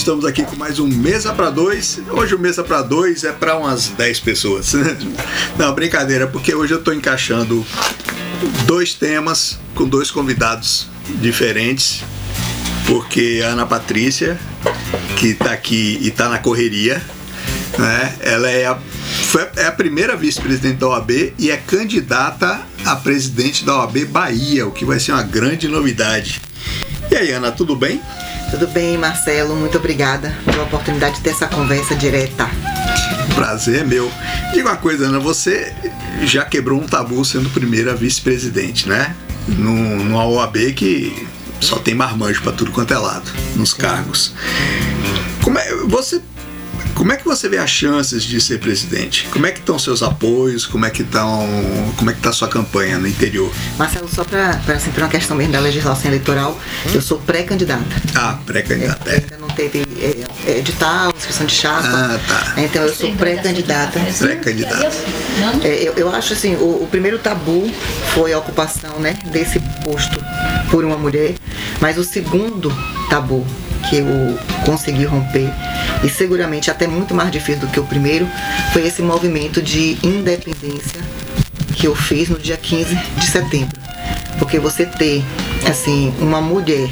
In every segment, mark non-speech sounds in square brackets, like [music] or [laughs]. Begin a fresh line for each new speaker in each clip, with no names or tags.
estamos aqui com mais um Mesa para Dois. Hoje o Mesa para Dois é para umas 10 pessoas. Não, brincadeira, porque hoje eu estou encaixando dois temas com dois convidados diferentes. Porque a Ana Patrícia, que está aqui e está na correria, né? Ela é a, é a primeira vice-presidente da OAB e é candidata a presidente da OAB Bahia, o que vai ser uma grande novidade. E aí, Ana, tudo bem?
Tudo bem, Marcelo. Muito obrigada pela oportunidade de ter essa conversa direta.
Prazer é meu. Diga uma coisa, Ana, você já quebrou um tabu sendo primeira vice-presidente, né? No, numa OAB que só tem marmanjo para tudo quanto é lado, nos cargos. Como é, você como é que você vê as chances de ser presidente? Como é que estão seus apoios? Como é que estão, como é que está a sua campanha no interior?
Marcelo, só para assim, uma questão mesmo da legislação eleitoral, eu sou pré-candidata.
Ah, pré-candidata. É,
ainda não teve é, é, edital, inscrição de chapa.
Ah, tá.
Então eu sou pré-candidata.
Pré-candidata.
É, eu, eu acho assim, o, o primeiro tabu foi a ocupação, né, desse posto por uma mulher, mas o segundo tabu que eu consegui romper e seguramente até muito mais difícil do que o primeiro foi esse movimento de independência que eu fiz no dia 15 de setembro. Porque você ter assim uma mulher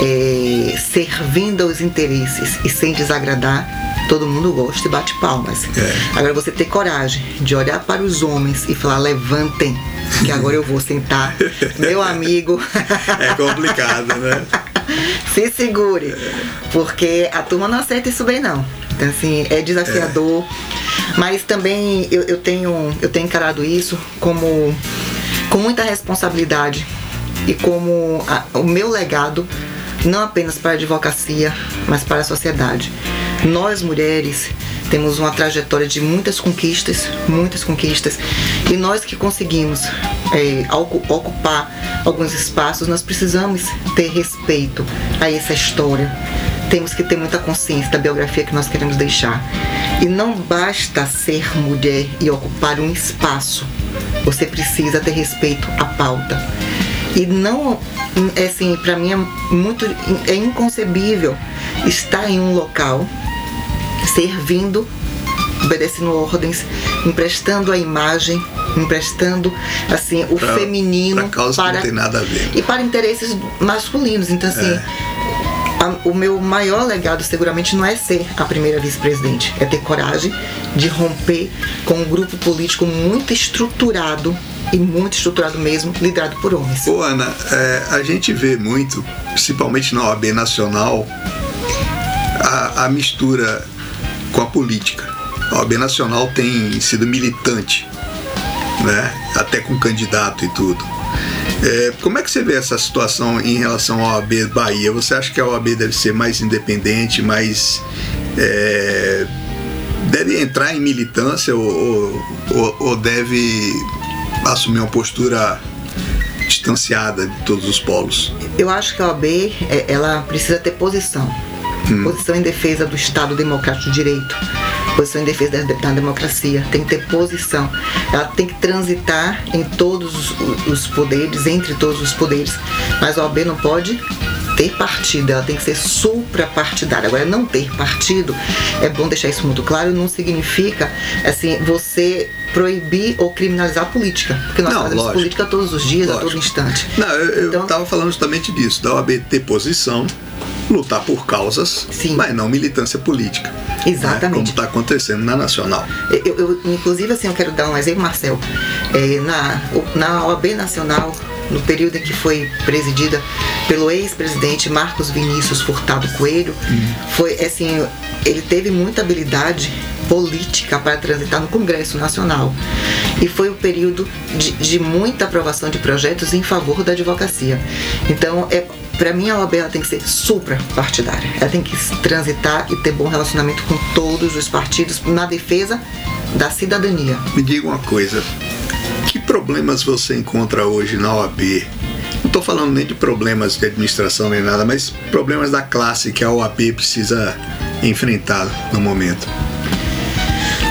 é, servindo aos interesses e sem desagradar, todo mundo gosta e bate palmas. É. Agora você ter coragem de olhar para os homens e falar levantem, que agora eu vou sentar, [laughs] meu amigo.
É complicado, né? [laughs] [laughs]
se segure, porque a turma não aceita isso bem não. Então, assim, é desafiador, é. mas também eu, eu, tenho, eu tenho encarado isso como com muita responsabilidade e como a, o meu legado não apenas para a advocacia, mas para a sociedade. Nós mulheres temos uma trajetória de muitas conquistas, muitas conquistas, e nós que conseguimos é, ocupar alguns espaços, nós precisamos ter respeito a essa história. Temos que ter muita consciência da biografia que nós queremos deixar. E não basta ser mulher e ocupar um espaço. Você precisa ter respeito à pauta. E não, é assim, para mim é muito é inconcebível estar em um local servindo, obedecendo ordens, emprestando a imagem, emprestando assim o pra, feminino
pra para não tem nada a ver.
e para interesses masculinos. Então assim, é. a, o meu maior legado seguramente não é ser a primeira vice-presidente, é ter coragem de romper com um grupo político muito estruturado e muito estruturado mesmo, liderado por homens.
Ô Ana, é, a gente vê muito, principalmente na OAB Nacional, a, a mistura com a política. A OAB Nacional tem sido militante, né? até com candidato e tudo. É, como é que você vê essa situação em relação à OAB Bahia? Você acha que a OAB deve ser mais independente, mais. É, deve entrar em militância ou, ou, ou deve assumir uma postura distanciada de todos os polos?
Eu acho que a OAB é, ela precisa ter posição Hum. Posição em defesa do Estado Democrático de Direito. Posição em defesa da, da democracia. Tem que ter posição. Ela tem que transitar em todos os, poderes, entre todos os poderes. Mas a OAB não pode ter partido, ela tem que ser suprapartidária. Agora, não ter partido, é bom deixar isso muito claro, não significa assim, você proibir ou criminalizar a política. Porque nós não, fazemos lógico, política todos os dias, lógico. a todo instante.
Não, eu estava então, falando justamente disso, da OAB ter posição lutar por causas, Sim. mas não militância política.
Né? Exatamente. Né?
Como está acontecendo na Nacional.
Eu, eu, inclusive, assim, eu quero dar um exemplo, Marcel. É, na, na OAB Nacional, no período em que foi presidida pelo ex-presidente Marcos Vinícius Furtado Coelho, uhum. foi assim, ele teve muita habilidade política para transitar no Congresso Nacional. E foi o um período de, de, muita aprovação de projetos em favor da advocacia. Então, é, para mim, a OAB ela tem que ser suprapartidária. Ela tem que transitar e ter bom relacionamento com todos os partidos na defesa da cidadania.
Me diga uma coisa: que problemas você encontra hoje na OAB? Não estou falando nem de problemas de administração nem nada, mas problemas da classe que a OAB precisa enfrentar no momento.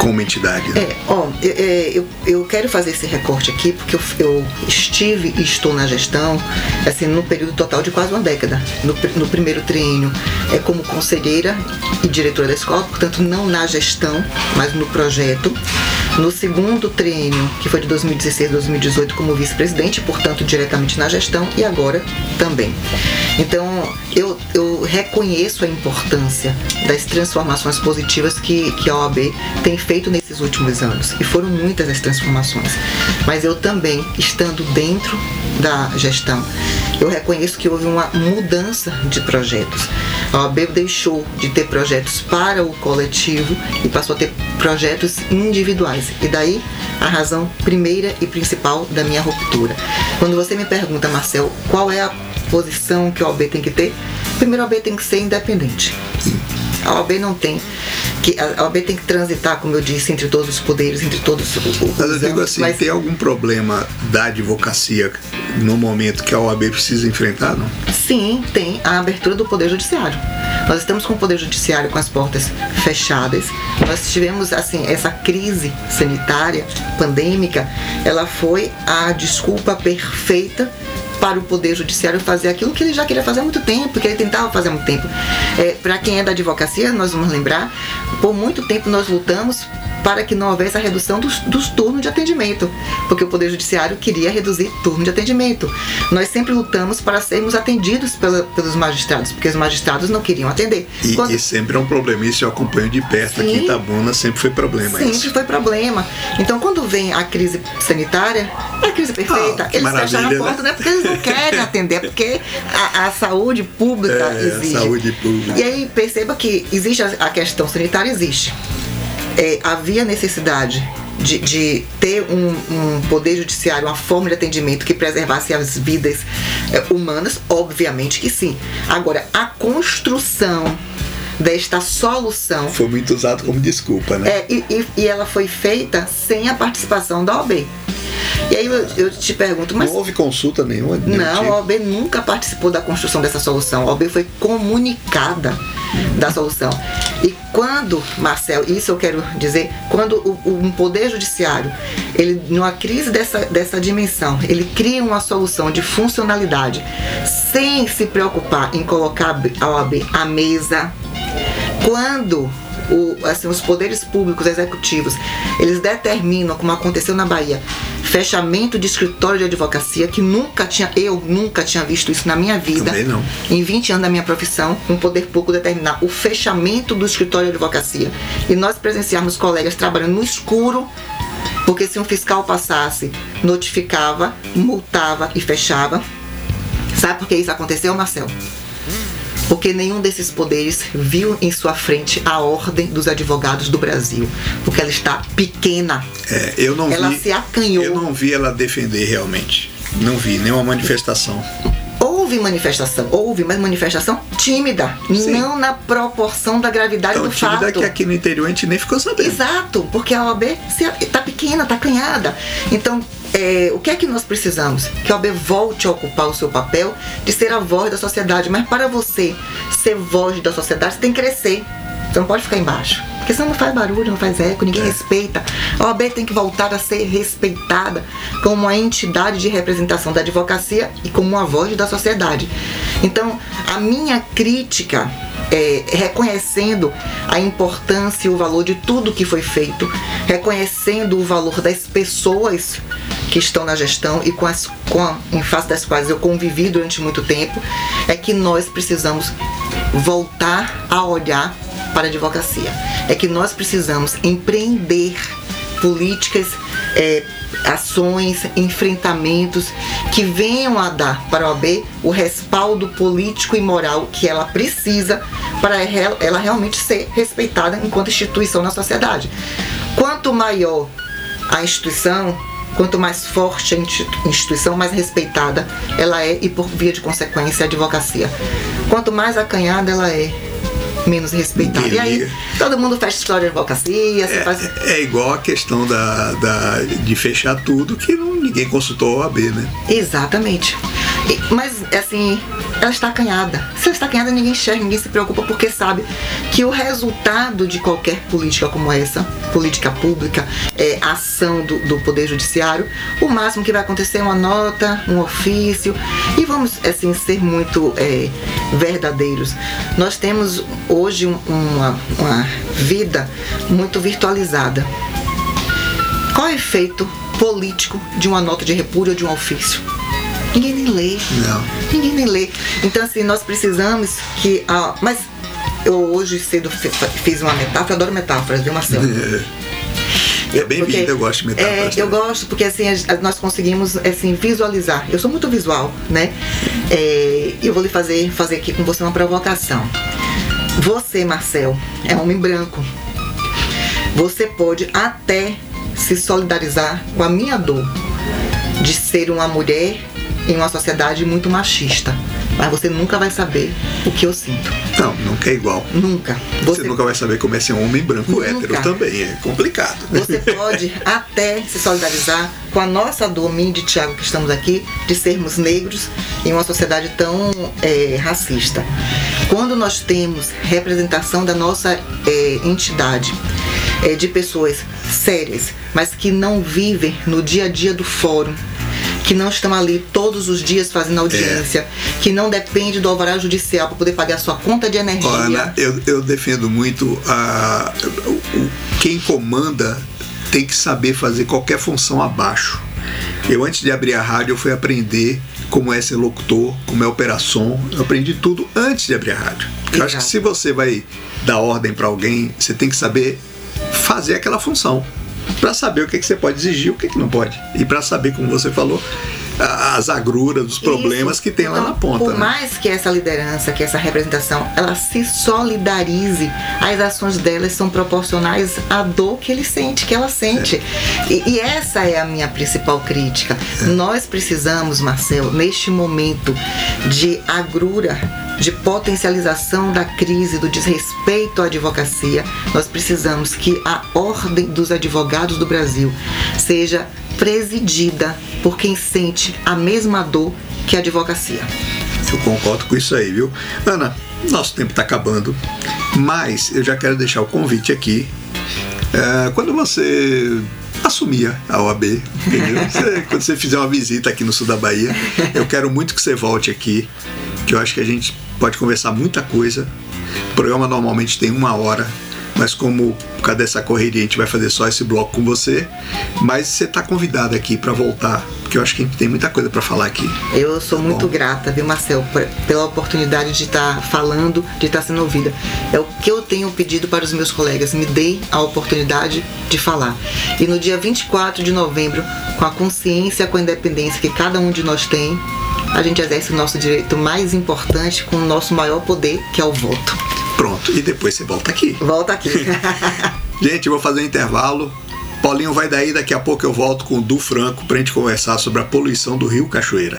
Como entidade. Né?
É, ó, eu, é, eu, eu, quero fazer esse recorte aqui porque eu, eu, estive e estou na gestão, assim, no período total de quase uma década. No, no primeiro triênio é como conselheira e diretora da escola, portanto, não na gestão, mas no projeto. No segundo triênio, que foi de 2016 a 2018, como vice-presidente, portanto, diretamente na gestão, e agora também. Então, eu, eu reconheço a importância das transformações positivas que, que a OAB tem feito nesses últimos anos. E foram muitas as transformações. Mas eu também, estando dentro da gestão, eu reconheço que houve uma mudança de projetos. A OAB deixou de ter projetos para o coletivo e passou a ter projetos individuais. E daí a razão primeira e principal da minha ruptura. Quando você me pergunta, Marcel, qual é a posição que a OAB tem que ter? Primeiro, a OAB tem que ser independente. A OAB não tem que a OAB tem que transitar, como eu disse, entre todos os poderes, entre todos os.
Mas eu digo assim, mas... tem algum problema da advocacia no momento que a OAB precisa enfrentar, não?
Sim, tem a abertura do Poder Judiciário. Nós estamos com o Poder Judiciário com as portas fechadas. Nós tivemos, assim, essa crise sanitária, pandêmica, ela foi a desculpa perfeita para o Poder Judiciário fazer aquilo que ele já queria fazer há muito tempo, que ele tentava fazer há muito tempo. É, para quem é da advocacia, nós vamos lembrar, por muito tempo nós lutamos para que não houvesse a redução dos, dos, turnos de atendimento, porque o Poder Judiciário queria reduzir turno de atendimento. Nós sempre lutamos para sermos atendidos pela, pelos magistrados, porque os magistrados não queriam atender.
E, Quando... e sempre é um problema, isso eu acompanho de perto Sim, aqui em Itabuna, sempre foi problema
sempre
isso.
foi problema. Então, quando vem a crise sanitária, é a crise perfeita. Ah, eles fecharam a porta, né? né? Porque eles não querem [laughs] atender, porque a, a saúde pública é, exige.
A saúde pública.
E aí, perceba que existe a, a questão sanitária, existe é, havia necessidade de, de ter um, um, poder judiciário, uma forma de atendimento que preservasse as vidas é, humanas? Obviamente que sim. Agora, a construção desta solução.
Foi muito usado como desculpa, né?
É, e, e, e ela foi feita sem a participação da OAB. E aí eu, eu te pergunto, mas.
Não houve consulta nenhuma?
Não, tipo. a OAB nunca participou da construção dessa solução. A OAB foi comunicada da solução. E quando, Marcel, isso eu quero dizer, quando o, um poder judiciário, ele numa crise dessa, dessa dimensão, ele cria uma solução de funcionalidade sem se preocupar em colocar a OAB à mesa, quando o, assim, os poderes públicos executivos eles determinam, como aconteceu na Bahia, fechamento de escritório de advocacia, que nunca tinha, eu nunca tinha visto isso na minha vida.
Também não.
Em 20 anos da minha profissão, um poder público determinar o fechamento do escritório de advocacia. E nós presenciarmos colegas trabalhando no escuro porque se um fiscal passasse, notificava, multava e fechava. Sabe por que isso aconteceu, Marcel? Porque nenhum desses poderes viu em sua frente a ordem dos advogados do Brasil, porque ela está pequena.
É, eu não
ela
vi,
se acanhou.
Eu não vi ela defender realmente. Não vi nenhuma manifestação.
Houve manifestação, houve, mas manifestação tímida, Sim. não na proporção da gravidade
Tão
do
tímida
fato.
que aqui no interior a gente nem ficou sabendo.
Exato, porque a OAB está pequena, está acanhada. Então, é, o que é que nós precisamos? Que a OAB volte a ocupar o seu papel de ser a voz da sociedade. Mas para você ser voz da sociedade, você tem que crescer. Você não pode ficar embaixo. Porque senão não faz barulho, não faz eco, ninguém é. respeita. A OAB tem que voltar a ser respeitada como uma entidade de representação da advocacia e como uma voz da sociedade. Então, a minha crítica é, reconhecendo a importância e o valor de tudo que foi feito, reconhecendo o valor das pessoas que estão na gestão e com as com a, em face das quais eu convivi durante muito tempo, é que nós precisamos voltar a olhar para a advocacia. É que nós precisamos empreender políticas, é, ações, enfrentamentos que venham a dar para a OAB o respaldo político e moral que ela precisa para ela realmente ser respeitada enquanto instituição na sociedade. Quanto maior a instituição, quanto mais forte a instituição, mais respeitada ela é e por via de consequência a advocacia. Quanto mais acanhada ela é, menos respeitada. E aí todo mundo fecha história de advocacia.
É,
faz...
é, igual a questão da, da, de fechar tudo que não, ninguém consultou a OAB, né?
Exatamente. E, mas assim, ela está acanhada. Se ela está acanhada, ninguém enxerga, ninguém se preocupa, porque sabe que o resultado de qualquer política como essa, política pública, é, ação do, do Poder Judiciário, o máximo que vai acontecer é uma nota, um ofício, e vamos, assim, ser muito é, verdadeiros. Nós temos hoje uma, uma vida muito virtualizada. Qual é o efeito político de uma nota de repúdio ou de um ofício? Ninguém nem lê.
Não.
Ninguém nem lê. Então, assim, nós precisamos que. Ah, mas eu hoje cedo fiz uma metáfora, adoro metáforas, viu, Marcelo?
É bem vindo, eu gosto de metáforas.
É, eu gosto porque assim nós conseguimos assim visualizar. Eu sou muito visual, né? É, eu vou lhe fazer fazer aqui com você uma provocação. Você, Marcel, é homem branco. Você pode até se solidarizar com a minha dor de ser uma mulher em uma sociedade muito machista. Mas você nunca vai saber o que eu sinto.
Não, nunca é igual.
Nunca.
Você, você nunca vai saber como é ser um homem branco nunca. hétero também. É complicado.
Você pode [laughs] até se solidarizar com a nossa dor, mim de Tiago, que estamos aqui, de sermos negros em uma sociedade tão é, racista. Quando nós temos representação da nossa é, entidade, é, de pessoas sérias, mas que não vivem no dia a dia do fórum, que não estão ali todos os dias fazendo audiência, é. que não depende do alvará judicial para poder pagar sua conta de energia.
Ana, eu, eu defendo muito a, quem comanda tem que saber fazer qualquer função abaixo. Eu antes de abrir a rádio eu fui aprender como é ser locutor, como é operar som. Eu aprendi tudo antes de abrir a rádio. Eu acho que se você vai dar ordem para alguém, você tem que saber fazer aquela função para saber o que, que você pode exigir e o que, que não pode. E para saber, como você falou, as agruras, os problemas Isso. que tem lá na ponta.
Por
né?
mais que essa liderança, que essa representação, ela se solidarize, as ações delas são proporcionais à dor que ele sente, que ela sente. É. E, e, essa é a minha principal crítica. É. Nós precisamos, Marcelo, neste momento de agrura, de potencialização da crise, do desrespeito à advocacia, nós precisamos que a ordem dos advogados do Brasil seja presidida por quem sente a mesma dor que a advocacia.
Eu concordo com isso aí, viu? Ana, nosso tempo está acabando, mas eu já quero deixar o convite aqui. É, quando você assumia a OAB, entendeu? [laughs] Você, quando você fizer uma visita aqui no sul da Bahia, eu quero muito que você volte aqui, que eu acho que a gente pode conversar muita coisa. O programa normalmente tem uma hora, mas como por causa dessa correria a gente vai fazer só esse bloco com você, mas você está convidado aqui para voltar, porque eu acho que a gente tem muita coisa para falar aqui.
Eu sou tá muito bom? grata, viu, Marcel, pela oportunidade de estar tá falando, de estar tá sendo ouvida. É o que eu tenho pedido para os meus colegas, me dê a oportunidade de falar. E no dia 24 de novembro, com a consciência, com a independência que cada um de nós tem, a gente exerce o nosso direito mais importante com o nosso maior poder, que é o voto.
Pronto, e depois você volta aqui.
Volta aqui. [laughs]
gente, eu vou fazer um intervalo. Paulinho vai daí, daqui a pouco eu volto com o Du Franco pra gente conversar sobre a poluição do Rio Cachoeira.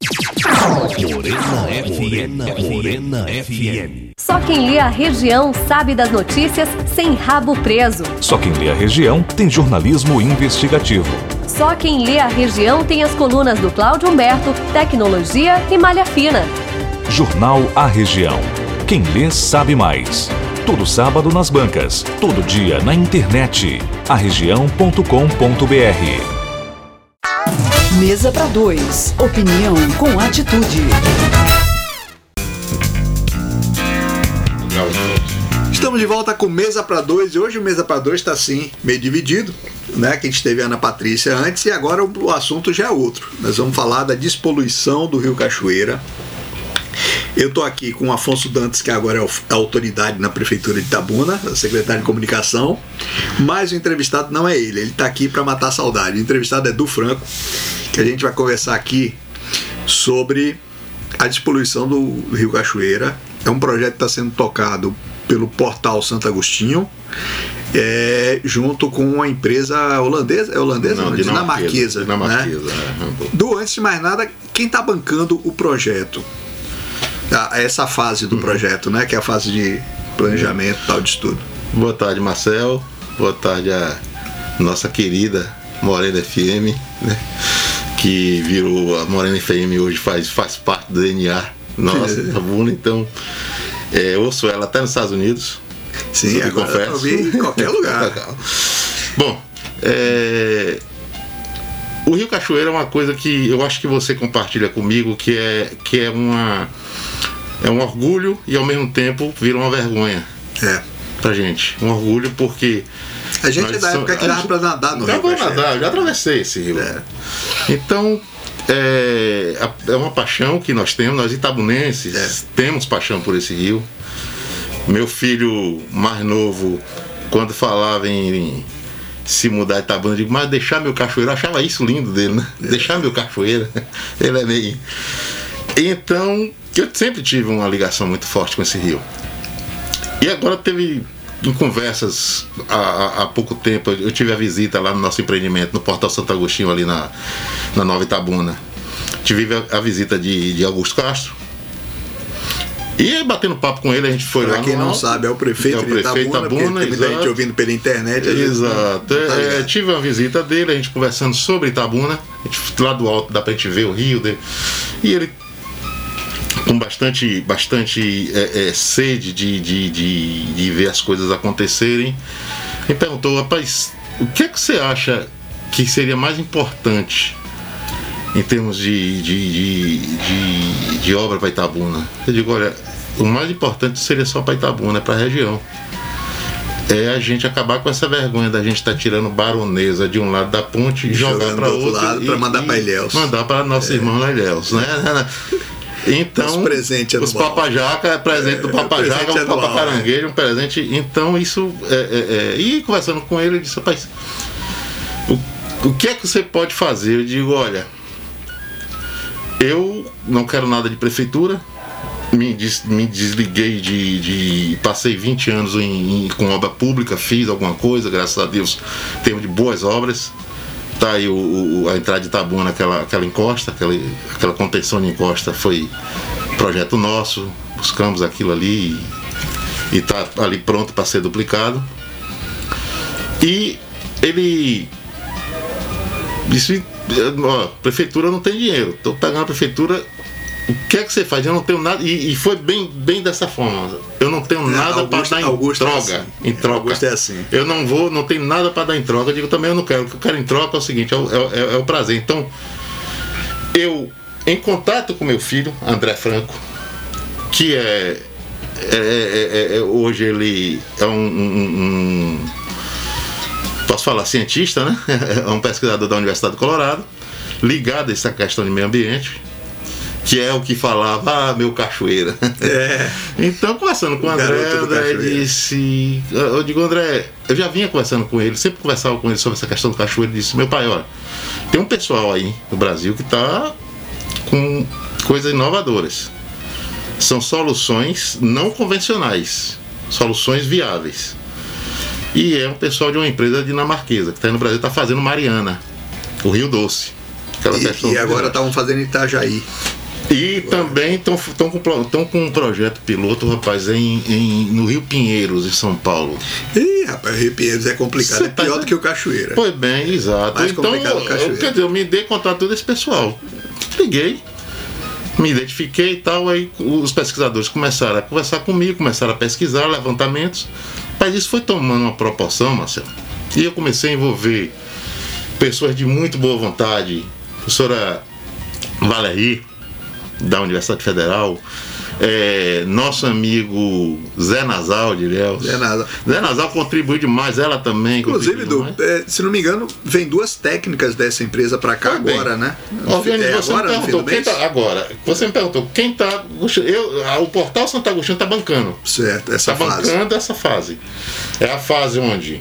Morena FM. Morena FM. Só quem lê a região sabe das notícias sem rabo preso.
Só quem lê a região tem jornalismo investigativo.
Só quem lê a região tem as colunas do Cláudio Humberto, Tecnologia e Malha Fina.
Jornal A Região. Quem lê sabe mais. Todo sábado nas bancas, todo dia na internet. arregião.com.br.
Mesa para dois. Opinião com atitude.
Estamos de volta com Mesa para Dois e hoje o Mesa para Dois está assim, meio dividido, né? Que a gente teve a Ana Patrícia antes e agora o assunto já é outro. Nós vamos falar da despoluição do Rio Cachoeira. Eu estou aqui com o Afonso Dantes, que agora é a autoridade na Prefeitura de Itabuna, secretário de Comunicação, mas o entrevistado não é ele, ele está aqui para matar a saudade. O entrevistado é do Franco, que a gente vai conversar aqui sobre a despoluição do Rio Cachoeira. É um projeto que está sendo tocado pelo portal Santo Agostinho, é, junto com uma empresa holandesa, é holandesa? Não, dinamarquesa. Dinamarquesa. Né? É. Do antes de mais nada, quem está bancando o projeto? Essa fase do uhum. projeto, né? Que é a fase de planejamento tal de estudo.
Boa tarde, Marcel. Boa tarde a nossa querida Morena FM, né? Que virou a Morena FM hoje faz, faz parte do DNA Nossa, Itabuna, então. É, ouço ela até nos Estados Unidos.
Sim,
eu
agora
confesso.
eu em qualquer [laughs] lugar.
Bom, é, o Rio Cachoeira é uma coisa que eu acho que você compartilha comigo, que é, que é uma é um orgulho e ao mesmo tempo vira uma vergonha
É.
pra gente. Um orgulho porque
A gente é da época que dava pra nadar no
já
Rio
vou
Cachoeira.
nadar, já atravessei esse rio.
É.
Então, é, é uma paixão que nós temos, nós itabunenses
É.
temos paixão por esse rio. Meu filho mais novo, quando falava em se mudar de Itabuna, eu digo, mas deixar meu cachoeiro, eu achava isso lindo dele, né? Deixar meu cachoeiro. [laughs] Ele é meio. Então, eu sempre tive uma ligação muito forte com esse rio. E agora teve em conversas há, há- pouco tempo, eu tive a visita lá no nosso empreendimento, no Portal Santo Agostinho, ali na, na Nova Itabuna. Tive a, a visita de, de Augusto Castro. E aí, batendo papo com ele, a gente foi
Pra
lá.
quem
no
não
alto.
sabe, é o prefeito,
É o prefeito
de Itabuna,
Itabuna,
tem muita gente ouvindo pela internet. não-
Exato.
não tá
É,
ligado.
tive uma visita dele, a gente conversando sobre Itabuna. A gente, lá do alto dá pra gente ver o rio dele. E ele com bastante, bastante é, é, sede de, de, de, de ver as coisas acontecerem. Me perguntou, rapaz, o que é que você acha que seria mais importante em termos de, de, de, de, obra para Itabuna? Eu digo, olha, o mais importante seria só para Itabuna, é para a região. É a gente acabar com essa vergonha da gente estar tirando baronesa de um lado da ponte e jogar para
outro
outro.
lado pra mandar pra Ilhéus.
Mandar para nossos irmãos lá em Ilhéus, né? [laughs] Então,
Os
papajaca, é presente do
É,
papajaca,
presente
um
anual,
papacaranguejo, um presente. Então, isso. É, é, é. E conversando com ele, ele disse: rapaz, o, o que é que você pode fazer? Eu digo: olha, eu não quero nada de prefeitura. Me, des- me desliguei de, de- Passei 20 anos em, em- com obra pública, fiz alguma coisa, graças a Deus, termos de boas obras. Tá aí o, o- a entrada de Itabuna, aquela, aquela encosta, aquela, aquela contenção de encosta foi projeto nosso, buscamos aquilo ali e está ali pronto para ser duplicado. E ele disse, ó, prefeitura não tem dinheiro, estou pegando a prefeitura, o que é que você faz? Eu não tenho nada, e, e foi bem, bem dessa forma, eu não tenho nada para dar em
Augusto é
troca.
assim.
Em troca.
Augusto é assim.
Eu não vou, não tenho nada para dar em troca. Eu digo também eu não quero. O que eu quero em troca é o seguinte, é o, é- é- é o prazer. Então, eu, em contato com meu filho, André Franco, que é, é- é- é- é- hoje ele é um, um- um- posso falar cientista, né? [laughs] É um pesquisador da Universidade do Colorado, ligado a essa questão de meio ambiente. Que é o que falava, ah, meu cachoeira.
É. [laughs]
Então, conversando com o André, André disse. Eu digo, André, eu já vinha conversando com ele, sempre conversava com ele sobre essa questão do cachoeiro. Ele disse: Meu pai, olha, tem um pessoal aí no Brasil que está com coisas inovadoras. São soluções não convencionais, soluções viáveis. E é um pessoal de uma empresa dinamarquesa que está aí no Brasil, está fazendo Mariana, o Rio Doce.
E, e agora estavam fazendo Itajaí.
E também estão com, tão com um projeto piloto, rapaz, em, em- no Rio Pinheiros, em São Paulo.
Ih, rapaz, Rio Pinheiros é complicado.
Cê
é pior
tá-
do que o Cachoeira.
Pois bem, exato.
Mais
então,
complicado o Cachoeira.
eu, quer dizer, eu me dei contato todo esse pessoal. Liguei, me identifiquei e tal, aí os pesquisadores começaram a conversar comigo, começaram a pesquisar levantamentos. Mas isso foi tomando uma proporção, Marcelo. E eu comecei a envolver pessoas de muito boa vontade, professora Valerie, da Universidade Federal, é, nosso amigo Zé Nasal de Ilhéus.
Zé Nasal.
Zé Nasal contribuiu demais, ela também.
Inclusive,
demais.
é, se não me engano, vem duas técnicas dessa empresa pra cá
Foi bem.
agora, né?
Organiza,
É,
você
agora,
me perguntou
do
quem tá, agora. Você me perguntou quem tá. Eu, o portal Santo Agostinho está bancando.
Certo, essa
Está
fase.
bancando essa fase. É a fase onde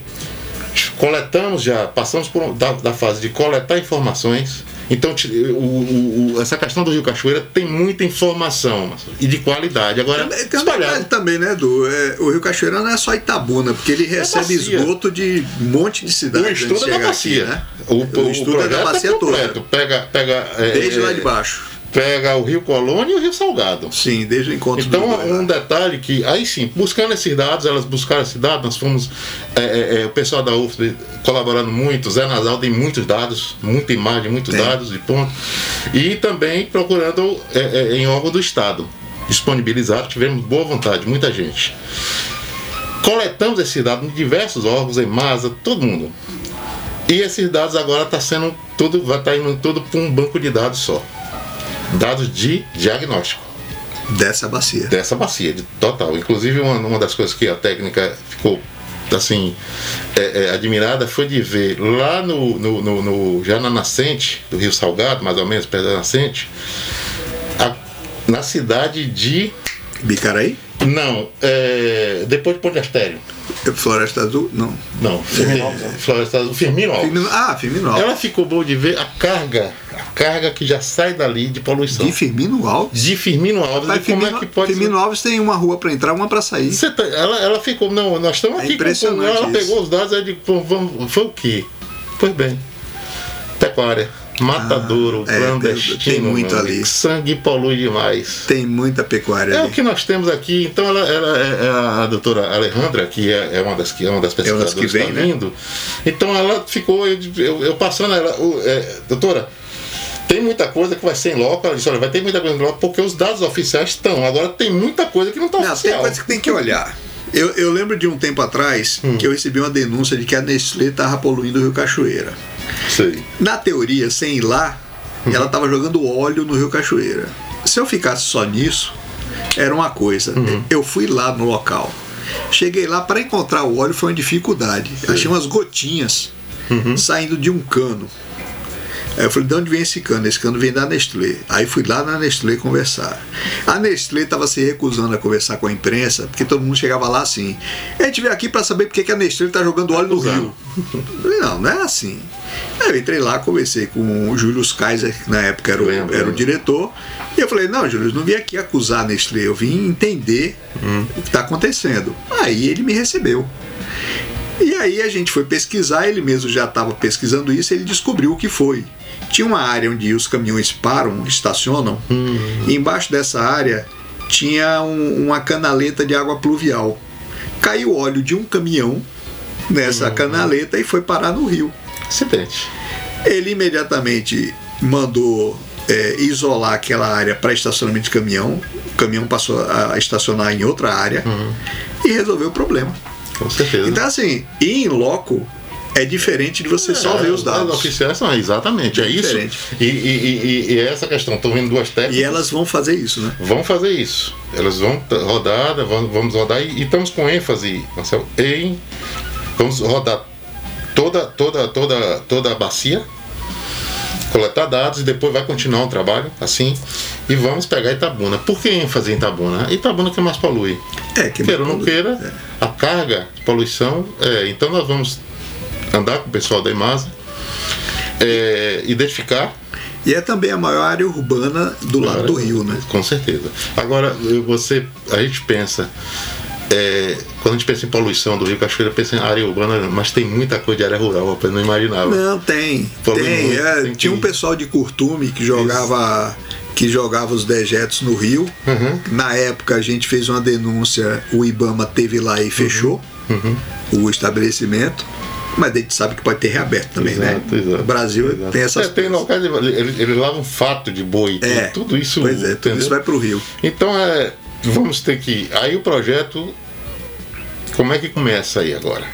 coletamos já, passamos por da, da fase de coletar informações. Então, o- o- o- essa questão do Rio Cachoeira tem muita informação e de qualidade. Agora,
Tem tem
espalhado.
também, né, Edu? É, o Rio Cachoeira não é só Itabuna, porque ele recebe
bacia.
esgoto de um monte de
O
cidades. de
estudo é da bacia.
aqui, né?
O,
O estudo é da bacia
completo.
toda.
Pega, pega, é,
Desde
é,
lá de baixo.
Pega o Rio Colônia e o Rio Salgado.
Sim, desde o encontro
Então, um detalhe que, aí sim, buscando esses dados, elas buscaram esses dados, nós fomos, é, é, é, o pessoal da UFB colaborando muito, Zé Nasal tem muitos dados, muita imagem, muitos
Tem.
dados de ponto, e também procurando é, é, em órgão do Estado. disponibilizados, tivemos boa vontade, muita gente. Coletamos esses dados em diversos órgãos, em masa, todo mundo. E esses dados agora está sendo tudo, vai estar tá indo tudo para um banco de dados só. Dados de diagnóstico.
Dessa bacia.
Dessa bacia, de total. Inclusive uma, uma das coisas que a técnica ficou assim é, é, admirada foi de ver lá no, no, no, no, já na nascente do Rio Salgado, mais ou menos perto da nascente, a, na cidade de
Bicaraí?
Não, é, depois de Ponte Astério.
Floresta Azul? Não.
Não, Firmino Alves. Floresta Azul, Firmino Alves.
Firmino, ah, Firmino Alves.
Ela ficou boa de ver a carga, a carga que já sai dali de poluição.
De Firmino Alves?
De Firmino Alves.
Mas Firmino, como é que pode
Firmino
ser? Alves tem uma rua para entrar, uma para sair.
Tá, ela, ela ficou, não, nós estamos
é
aqui.
Impressionante
com, ela
isso.
pegou os dados e disse, vamos, foi o quê? Pois bem, pecuária. Matadouro,
ah, é,
clandestino.
Tem muito ali.
Sangue polui demais.
Tem muita pecuária
é
ali.
o que nós temos aqui. Então ela, ela é, é a doutora Alejandra, que é, é, uma das que é uma das pesquisadoras
que vem,
está
né?
vindo. Então ela ficou, eu, eu, eu passando ela, é, doutora, tem muita coisa que vai ser em loco. Ela disse, olha, vai ter muita coisa em loco, porque os dados oficiais estão. Agora tem muita coisa que não está oficial.
Tem coisa que tem que olhar. Eu, eu lembro de um tempo atrás hum. que eu recebi uma denúncia de que a Nestlé estava poluindo o Rio Cachoeira.
Sei.
Na teoria, sem ir lá, ela estava jogando óleo no Rio Cachoeira. Se eu ficasse só nisso, era uma coisa. Uhum. Eu fui lá no local. Cheguei lá para encontrar o óleo foi uma dificuldade. Achei umas gotinhas uhum. saindo de um cano. Aí eu falei, de onde vem esse cano? Esse cano vem da Nestlé. Aí fui lá na Nestlé conversar. A Nestlé estava se recusando a conversar com a imprensa, porque todo mundo chegava lá assim. A gente veio aqui para saber porque que a Nestlé está jogando óleo no Rio. Eu falei, não, não é assim. Aí eu entrei lá, conversei com o Júlio Kaiser, que na época era o,
lembro,
era o diretor, e eu falei, não, Júlio, não vim aqui acusar Nestlé, eu vim entender hum. o que está acontecendo. Aí ele me recebeu. E aí a gente foi pesquisar, ele mesmo já estava pesquisando isso, ele descobriu o que foi. Tinha uma área onde os caminhões param, estacionam,
hum.
e embaixo dessa área tinha um, uma canaleta de água pluvial. Caiu óleo de um caminhão nessa hum. canaleta e foi parar no rio.
Acidente.
Ele imediatamente mandou é, isolar aquela área para estacionamento de caminhão. O caminhão passou a estacionar em outra área
uhum.
e resolveu o problema.
Com certeza.
Então, assim, ir em loco é diferente de você
é,
só ver os dados.
Os oficiais são, exatamente, é,
é
isso. E, e, e, e, é essa questão, estou vendo duas técnicas.
E elas vão fazer isso, né?
Vão fazer isso. Elas vão rodar, vamos rodar e, estamos com ênfase, Marcelo, em. Vamos rodar toda, toda, toda, toda a bacia, coletar dados e depois vai continuar o trabalho assim. E vamos pegar Itabuna. Por que ênfase em Itabuna? Itabuna que mais polui.
É, que
queira ou não queira, é. a carga de poluição. É, então nós vamos andar com o pessoal da EMASA, é, identificar.
E é também a maior área urbana do lado do rio, né?
Com certeza. Agora, você, a gente pensa, é, quando a gente pensa em poluição do Rio Cachoeira, pensa em área urbana, mas tem muita coisa de área rural, eu não imaginava.
Não, tem. Polui tem. Muito, é, tem tinha que... um pessoal de Curtume que jogava. Isso que jogava os dejetos no rio.
Uhum.
Na época a gente fez uma denúncia, o Ibama teve lá e fechou
uhum.
o estabelecimento. Mas a gente sabe que pode ter reaberto também,
exato,
né?
Exato,
o Brasil
exato.
tem essas
é, Tem locais, eles, eles lavam fato de boi,
é,
tudo isso.
Pois é, tudo isso vai para o rio.
Então é, vamos ter que. Aí o projeto, como é que começa aí agora?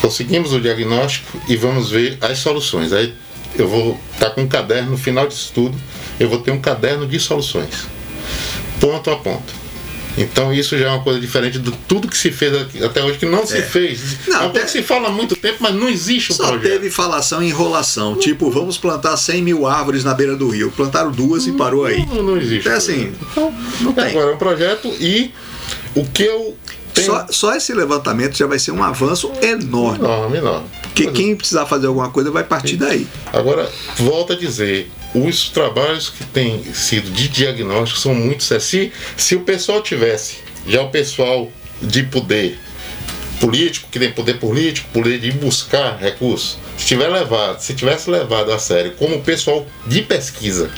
Conseguimos o diagnóstico e vamos ver as soluções. Aí eu vou estar tá com um caderno no final disso tudo, eu vou ter um caderno de soluções, ponto a ponto. Então isso já é uma coisa diferente de tudo que se fez até hoje, que não se
É.
fez.
Não,
até se fala há muito tempo, mas não existe um
Só
projeto.
teve falação e enrolação. Tipo, vamos plantar 100 mil árvores na beira do rio. Plantaram duas e parou aí.
Não, não existe.
É assim,
Então,
não tem.
Agora é um projeto e o que eu.
Só, só esse levantamento já vai ser um avanço enorme.
Enorme, enorme.
Porque quem precisar fazer alguma coisa vai partir daí.
Agora, volto a dizer, os trabalhos que têm sido de diagnóstico são muito sérios. Se, se o pessoal tivesse, já o pessoal de poder político, que tem poder político, poder de buscar recursos, se, tiver levado, se tivesse levado a sério, como o pessoal de pesquisa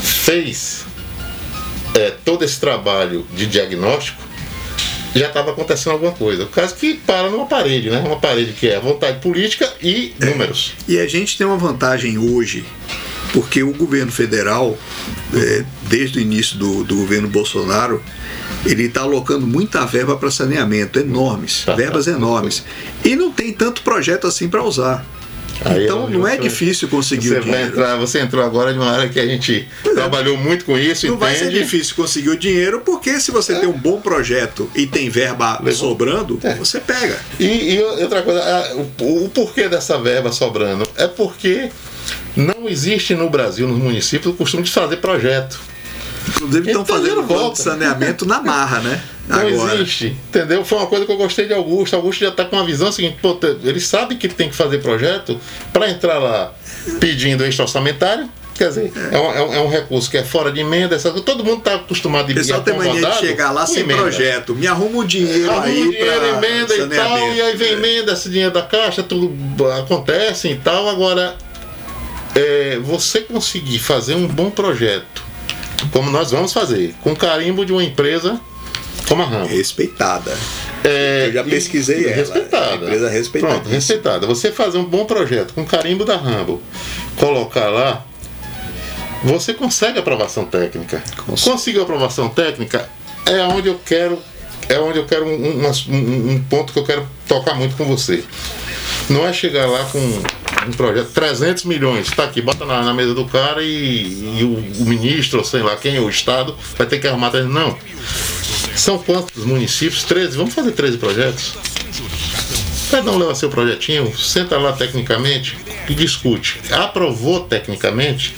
fez é, todo esse trabalho de diagnóstico, já estava acontecendo alguma coisa. O caso que para numa parede, né? Uma parede que é vontade política e números.
E a gente tem uma vantagem hoje Porque o governo federal, é, desde o início do, do governo Bolsonaro, ele está alocando muita verba para saneamento, enormes, tá, verbas enormes. E não tem tanto projeto assim para usar. Aí então não é difícil conseguir
você
o dinheiro.
Entrar, você entrou agora de uma área que a gente é. trabalhou muito com isso.
Não
entende?
vai ser difícil conseguir o dinheiro, porque se você é. tem um bom projeto e tem verba Levou. sobrando, é. você pega.
E, e, outra coisa, o, o porquê dessa verba sobrando? É porque não existe no Brasil, nos municípios, o costume de fazer projeto.
Inclusive estão então, fazendo de saneamento na marra, né?
Não Agora. existe, entendeu? Foi uma coisa que eu gostei de Augusto. Augusto já está com uma visão seguinte: pô, ele sabe que tem que fazer projeto para entrar lá pedindo extra orçamentário. Quer dizer, é. É, um, é, um, recurso que é fora de emenda, essa, todo mundo está acostumado
a O pessoal tem mania de chegar lá sem emenda. projeto. Me arruma o dinheiro arruma aí.
dinheiro, emenda e tal, e aí vem emenda, esse dinheiro da caixa, tudo acontece e tal. Agora, é, você conseguir fazer um bom projeto, como nós vamos fazer, com carimbo de uma empresa como a Rambo.
Respeitada. É, Eu já pesquisei e, ela.
Respeitada.
Empresa respeitada.
Pronto, respeitada. Você fazer um bom projeto com carimbo da Rambo, colocar lá, você consegue aprovação técnica. Conseguiu aprovação técnica é onde eu quero é onde eu quero um, um, um ponto que eu quero tocar muito com você. Não é chegar lá com um projeto, 300 milhões, está aqui, bota na, na, mesa do cara e, e o, o, ministro, sei lá quem, o Estado, vai ter que arrumar. Não. São quantos municípios? 13? Vamos fazer 13 projetos? Cada um leva seu projetinho, senta lá tecnicamente e discute. Aprovou tecnicamente,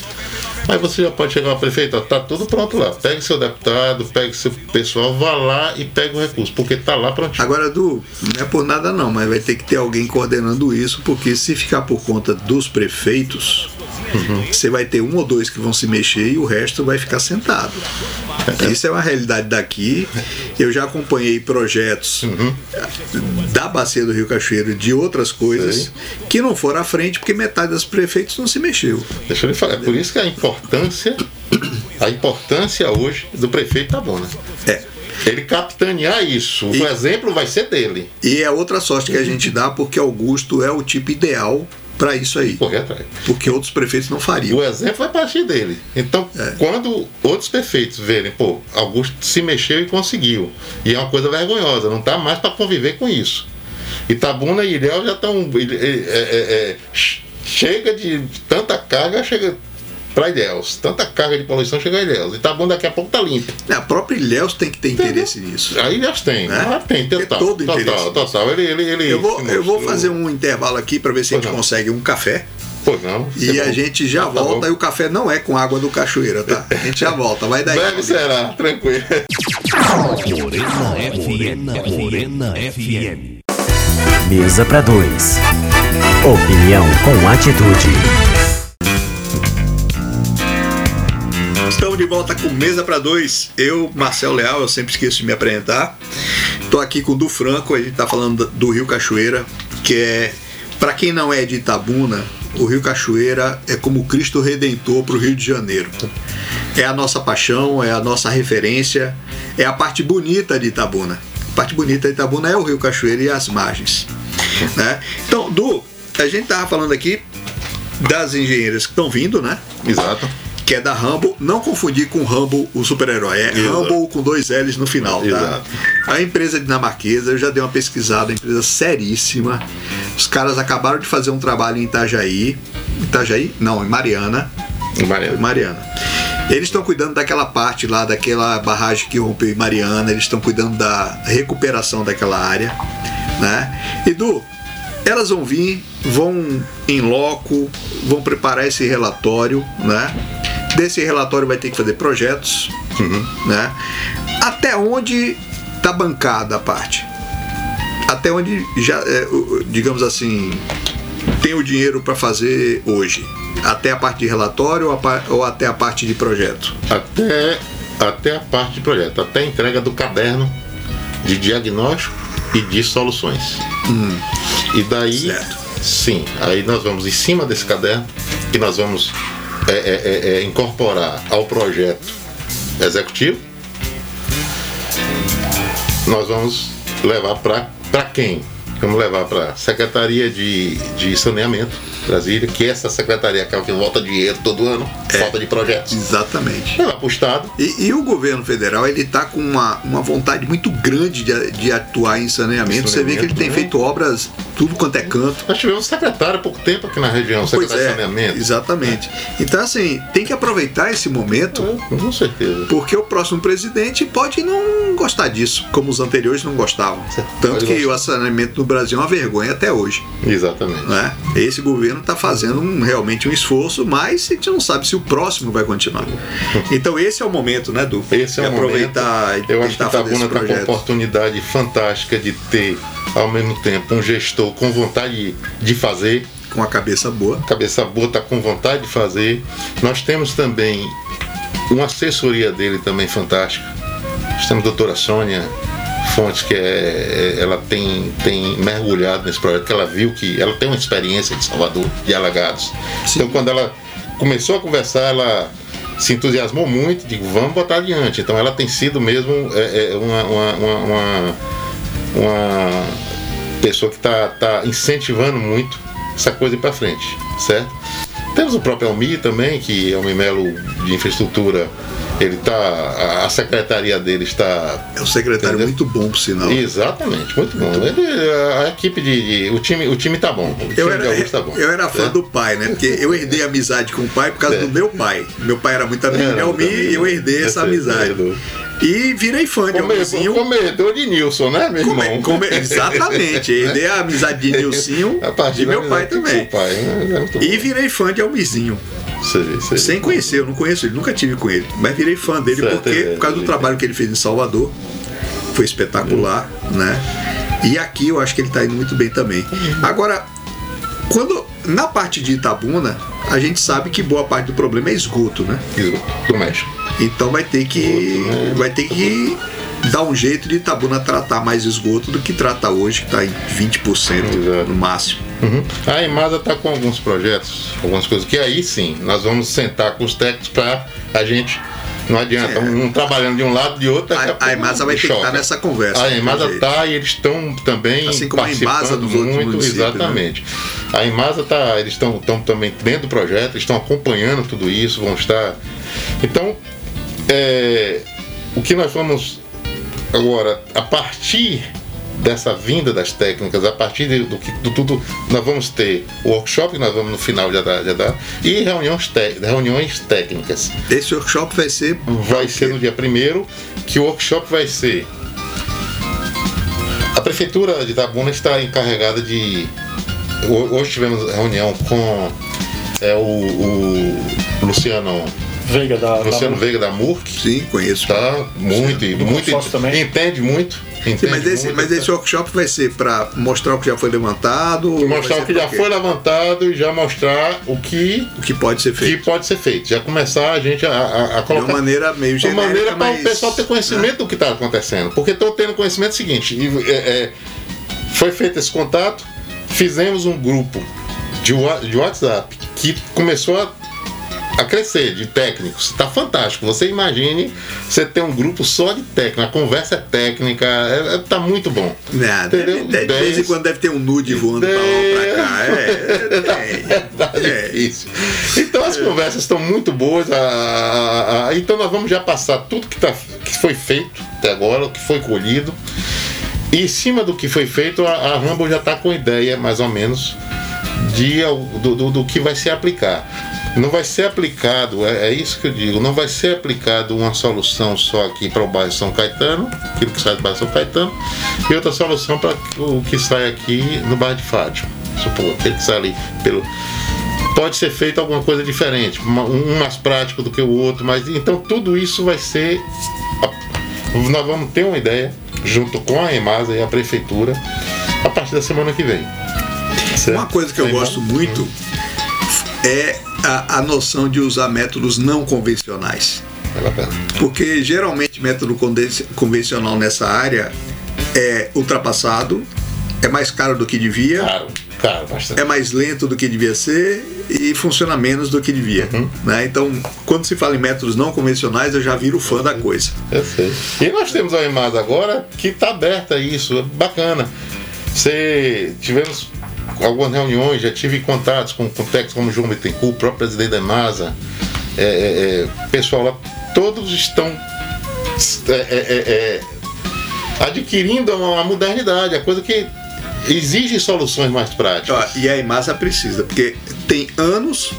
Aí você já pode chegar ao prefeito, tá tudo pronto lá. Pegue seu deputado, pegue seu pessoal, vá lá e pegue o recurso, porque tá lá prontinho.
Agora, Du, não é por nada não, mas vai ter que ter alguém coordenando isso, porque se ficar por conta dos prefeitos, Uhum. Você vai ter um ou dois que vão se mexer e o resto vai ficar sentado. Isso é uma realidade daqui. Eu já acompanhei projetos uhum. da Bacia do Rio Cachoeiro de outras coisas que não foram à frente porque metade dos prefeitos não se mexeu.
Deixa eu lhe falar, é por isso que a importância, a importância hoje do prefeito tá bom, né?
É
ele capitanear isso. E, o exemplo vai ser dele.
E é outra sorte que a gente dá, porque Augusto é o tipo ideal para isso aí.
Correr atrás.
Porque outros prefeitos não fariam.
O exemplo vai partir dele. Então, é. quando outros prefeitos verem, pô, Augusto se mexeu e conseguiu. E é uma coisa vergonhosa, não tá mais para conviver com isso. Itabuna e Ilhéu já estão. É, é, é, chega de tanta carga, chega para Ilhéus. Tanta carga de poluição chega a Ilhéus. E tá bom, daqui a pouco tá limpo.
É, a própria Ilhéus tem que ter interesse nisso.
A Ilhéus tem, né? Ah, tem, total. Tem todo total, interesse. Total, total. Ele, ele, ele
eu vou, eu vou fazer um intervalo aqui para ver se pois a gente não. consegue um café.
Pois não.
E a gente já tá volta bom. e o café não é com água do cachoeira, tá? A gente já volta. Vai daí.
Breve será, tranquilo.
Morena FM. Morena FM.
Mesa para dois. Opinião com atitude.
Estamos de volta com Mesa para Dois. Eu, Marcel Leal, eu sempre esqueço de me apresentar. Estou aqui com o Du Franco, a gente está falando do Rio Cachoeira, que é, para quem não é de Itabuna, o Rio Cachoeira é como Cristo Redentor para o Rio de Janeiro. É a nossa paixão, é a nossa referência, é a parte bonita de Itabuna. A parte bonita de Itabuna é o Rio Cachoeira e as margens. Né? Então, Du, a gente estava falando aqui das engenheiras que estão vindo, né?
Exato
que é da Rambo, não confundir com Rambo, o super-herói, é Exato. Rambo com dois L's no final, tá? Exato. A empresa dinamarquesa, eu já dei uma pesquisada, empresa seríssima. Os caras acabaram de fazer um trabalho em Itajaí. Itajaí? Não, em Mariana.
Em Mariana.
Mariana. Eles estão cuidando daquela parte lá, daquela barragem que rompeu em Mariana, eles estão cuidando da recuperação daquela área, né? E Du, elas vão vir, vão em loco, vão preparar esse relatório, né? Desse relatório vai ter que fazer projetos, uhum. né? Até onde está bancada a parte? Até onde já, é, digamos assim, tem o dinheiro para fazer hoje? Até a parte de relatório ou, a, ou, até a parte de projeto?
Até, até a parte de projeto, até a entrega do caderno de diagnóstico e de soluções. Hum. E daí, certo. sim, aí nós vamos em cima desse caderno e nós vamos é, é, é, é, incorporar ao projeto executivo, nós vamos levar para quem? Vamos levar para a Secretaria de, de Saneamento, Brasília, que é essa secretaria aquela que volta dinheiro todo ano,
É.
falta de projetos.
Exatamente.
Levar para o Estado.
E, e o governo federal ele está com uma, uma vontade muito grande de, de atuar em saneamento. Você vê que ele tem
Saneamento,
feito obras tudo quanto é canto.
Nós tivemos secretário há pouco tempo aqui na região, secretário
é,
de Saneamento.
exatamente. Então assim tem que aproveitar esse momento.
É, com certeza.
Porque o próximo presidente pode não gostar disso, como os anteriores não gostavam. Tanto que o saneamento no Brasil é uma vergonha até hoje.
Exatamente.
Né? Esse governo está fazendo um- realmente um esforço, mas a gente não sabe se o próximo vai continuar. [laughs] Então esse é o momento, né, Du?
Esse é o
aproveitar
momento.
e
Eu acho que
esse
está com uma oportunidade fantástica de ter, ao mesmo tempo, um gestor com vontade de fazer,
com a cabeça boa.
cabeça boa está com vontade de fazer. Nós temos também uma assessoria dele também fantástica. Nós temos a doutora Sônia Fontes, que é, é- ela tem, tem mergulhado nesse projeto, que ela viu que ela tem uma experiência de Salvador, de Alagados. Então quando ela começou a conversar, ela se entusiasmou muito, digo, vamos botar adiante. Então ela tem sido mesmo é, é, uma, uma, uma, uma- pessoa que está tá incentivando muito essa coisa ir para frente, certo? Temos o próprio Almi também, que é o Melo de infraestrutura, ele tá. a- secretaria dele está.
É um secretário
Entendeu?
muito bom, por sinal.
Exatamente, muito bom. Ele- a equipe de. de- o, time, o time tá bom. O time
Eu era,
tá bom.
eu era fã
né?
do pai, né? Porque eu herdei [laughs] amizade com o pai por causa
É.
do meu pai. Meu pai era muito amigo de Almi
muito amigo.
e eu herdei essa amizade.
herdou.
E virei fã de Almizinho.
Comedor de Nilson, né, meu
Come-
irmão?
come- exatamente. [laughs] Herdei a amizade de Nilcinho e meu pai também.
Pai, né? É
E virei fã de Almizinho.
Sei, sei.
Sem conhecer, eu não conheço ele, nunca tive com ele. Mas virei fã dele
Certo,
porque,
é,
por causa do
ele-
trabalho que ele fez em Salvador. Foi espetacular, né? E aqui eu acho que ele tá indo muito bem também. Agora, quando na parte de Itabuna, a gente sabe que boa parte do problema é esgoto, né?
México.
Então vai ter que
Esgoto, né?
vai ter que dar um jeito de Itabuna tratar mais esgoto do que trata hoje, que está em 20%
Exato.
no máximo.
Uhum. A Emasa está com alguns projetos, algumas coisas que aí sim nós vamos sentar com os técnicos para a gente. Não adianta,
É.
um, um trabalhando de um lado de outro.
A, a Emasa vai ter que
choca.
estar nessa conversa.
A Emasa está e eles estão também
Assim como a
participando
dos outros
muito,
municípios, né?
exatamente. A Emasa tá, eles estão também dentro do projeto, estão acompanhando tudo isso, vão estar. Então, é, o que nós vamos agora, a partir dessa vinda das técnicas, a partir de- do que do tudo, nós vamos ter o workshop que nós vamos no final já dar, já dar e reuniões, te- reuniões técnicas.
Esse workshop vai ser
Vai ser no dia primeiro que o workshop vai ser. A prefeitura de Itabuna está encarregada de. ho- Hoje tivemos reunião com é, o, o Luciano,
Veiga da.
Luciano
da...
Veiga da Murk.
Sim, conheço.
Tá muito, muito
também.
entende muito. Entende
mas, esse, mas esse workshop vai ser para mostrar o que já foi levantado.
mostrar o que já foi levantado e já mostrar o que,
O que pode ser
que
feito.
pode ser feito. Já começar a gente a, a, a
De
colocar
uma maneira meio
de uma
genérica,
maneira para
mas,
o pessoal ter conhecimento do que está acontecendo. Porque estou tendo conhecimento seguinte: e, é, é, foi feito esse contato, fizemos um grupo de, de WhatsApp que começou a, a crescer de técnicos. Está fantástico. Você imagine você ter um grupo só de técnico. A conversa é técnica, é, é- tá muito bom.
Deve-
Entendeu?
deve- de vez em
Dez-
quando deve ter um nude voando pra lá pra cá. É, [laughs]
Tá difícil. Então as conversas estão muito boas. a- a- a- então nós vamos já passar tudo que, tá, que foi feito até agora, o que foi colhido. E em cima do que foi feito, a, a Rambo já está com ideia, mais ou menos, de, do, do, do que vai se aplicar. Não vai ser aplicado, é, é isso que eu digo, não vai ser aplicado uma solução só aqui para o bairro São Caetano, aquilo que sai do bairro São Caetano, e outra solução para o que sai aqui no bairro de Fátima. Supor, aquele que sai ali pelo, pode ser feito alguma coisa diferente, um mais prático do que o outro, mas então tudo isso vai ser. Nós vamos ter uma ideia, junto com a Emasa e a Prefeitura, a partir da semana que vem. Certo?
Uma coisa que eu
bom?
gosto muito é a, a noção de usar métodos não convencionais.
É bacana.
Porque geralmente método conven- convencional nessa área é ultrapassado, é mais caro do que devia,
caro, bastante.
é mais lento do que devia ser e funciona menos do que devia.
Uhum.
né? Então, quando se fala em métodos não convencionais, eu já viro fã da coisa.
Eu sei. E nós temos a Emasa agora que está aberta a isso, é bacana. Você tivemos algumas reuniões, já tive contatos com, com técnicos como João Bittencourt, o próprio presidente da EMASA, é, é, é, pessoal lá, todos estão é, é, é, adquirindo uma modernidade, a coisa que exige soluções mais práticas.
e a EMASA precisa, porque tem anos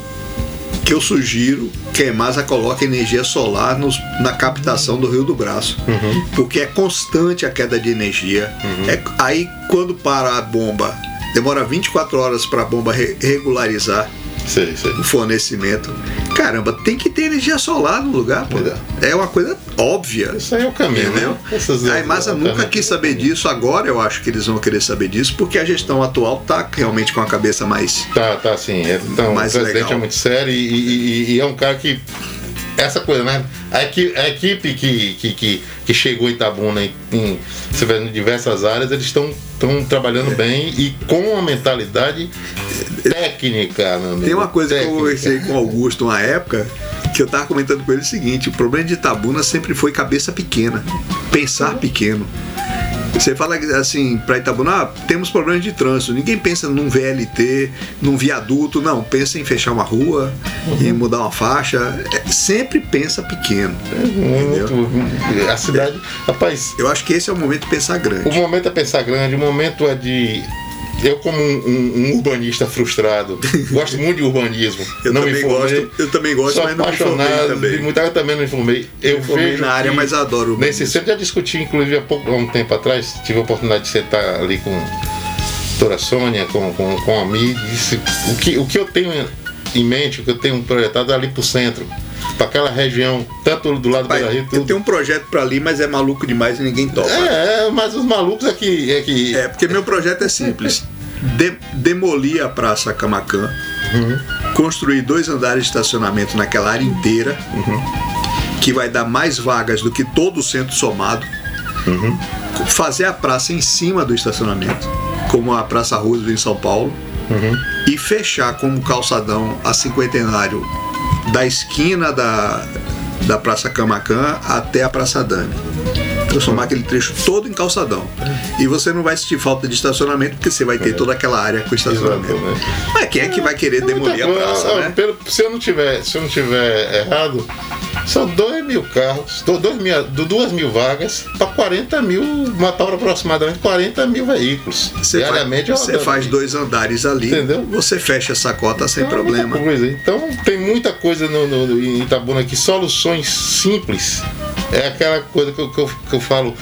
que eu sugiro que a EMASA coloque energia solar nos, na captação do Rio do Braço, uhum. porque é constante a queda de energia. Uhum. É, aí quando para a bomba, demora 24 horas para a bomba re regularizar
sei, sei.
o fornecimento. Caramba, tem que ter energia solar no lugar, pô. É uma coisa óbvia.
Isso aí é o caminho, né?
A Emasa nunca quis saber disso, agora eu acho que eles vão querer saber disso, porque a gestão atual tá realmente com a cabeça mais.
Tá, tá, sim. É, então, mais o presidente legal. é muito sério e, e, e é um cara que essa coisa, né? A equipe, a equipe que, que, que, que, chegou em Itabuna em, em, em diversas áreas, eles estão trabalhando é. bem e com uma mentalidade técnica.
Tem uma coisa técnica. que eu conversei com o Augusto uma época, que eu estava comentando com ele o seguinte: o problema de Itabuna sempre foi cabeça pequena, pensar pequeno. Você fala assim, para Itabuna, ah, temos problemas de trânsito. Ninguém pensa num VLT, num viaduto, não. Pensa em fechar uma rua, uhum. em mudar uma faixa. É, sempre pensa pequeno.
É, a cidade. Rapaz.
Eu acho que esse é o momento de pensar grande.
O momento é pensar grande, o momento é de eu como um, um, urbanista frustrado, [laughs] gosto muito de urbanismo.
eu
não
também
me formei,
gosto, eu também gosto,
mas apaixonado,
não me
também. Muita, eu também não me formei. Eu
me vejo na área, mas adoro
urbanismo. Nesse centro já discuti, inclusive há pouco, há um tempo atrás, tive a oportunidade de sentar ali com a doutora Sônia, com, com, com a Mi, disse o que, o que eu tenho em mente, o que eu tenho projetado é ali para o centro para aquela região, tanto do lado Pai, da Rio.
Eu tenho um projeto para ali, mas é maluco demais e ninguém topa.
É, mas os malucos é que. É, que...
é porque meu projeto é simples de, demolir a Praça Camacan, uhum. construir dois andares de estacionamento naquela área inteira, uhum. que vai dar mais vagas do que todo o centro somado, uhum. fazer a praça em cima do estacionamento, como a Praça Roosevelt em São Paulo, uhum. e fechar como calçadão a cinquentenário da esquina da, da Praça Camacan até a Praça Dame transformar aquele trecho todo em calçadão. E você não vai sentir falta de estacionamento, porque você vai ter toda aquela área com estacionamento. Exatamente. Mas quem é que vai querer demolir a praça, né?
Se eu não tiver, se eu não tiver errado, são 2 mil carros, 2 mil, duas mil vagas para 40 mil, para aproximadamente 40 mil veículos.
Você diariamente faz, você faz dois andares ali, Entendeu? você fecha essa cota sem então, problema.
Então tem muita coisa no, no, em Itabuna aqui, soluções simples. É aquela coisa que eu, que eu, que eu falo,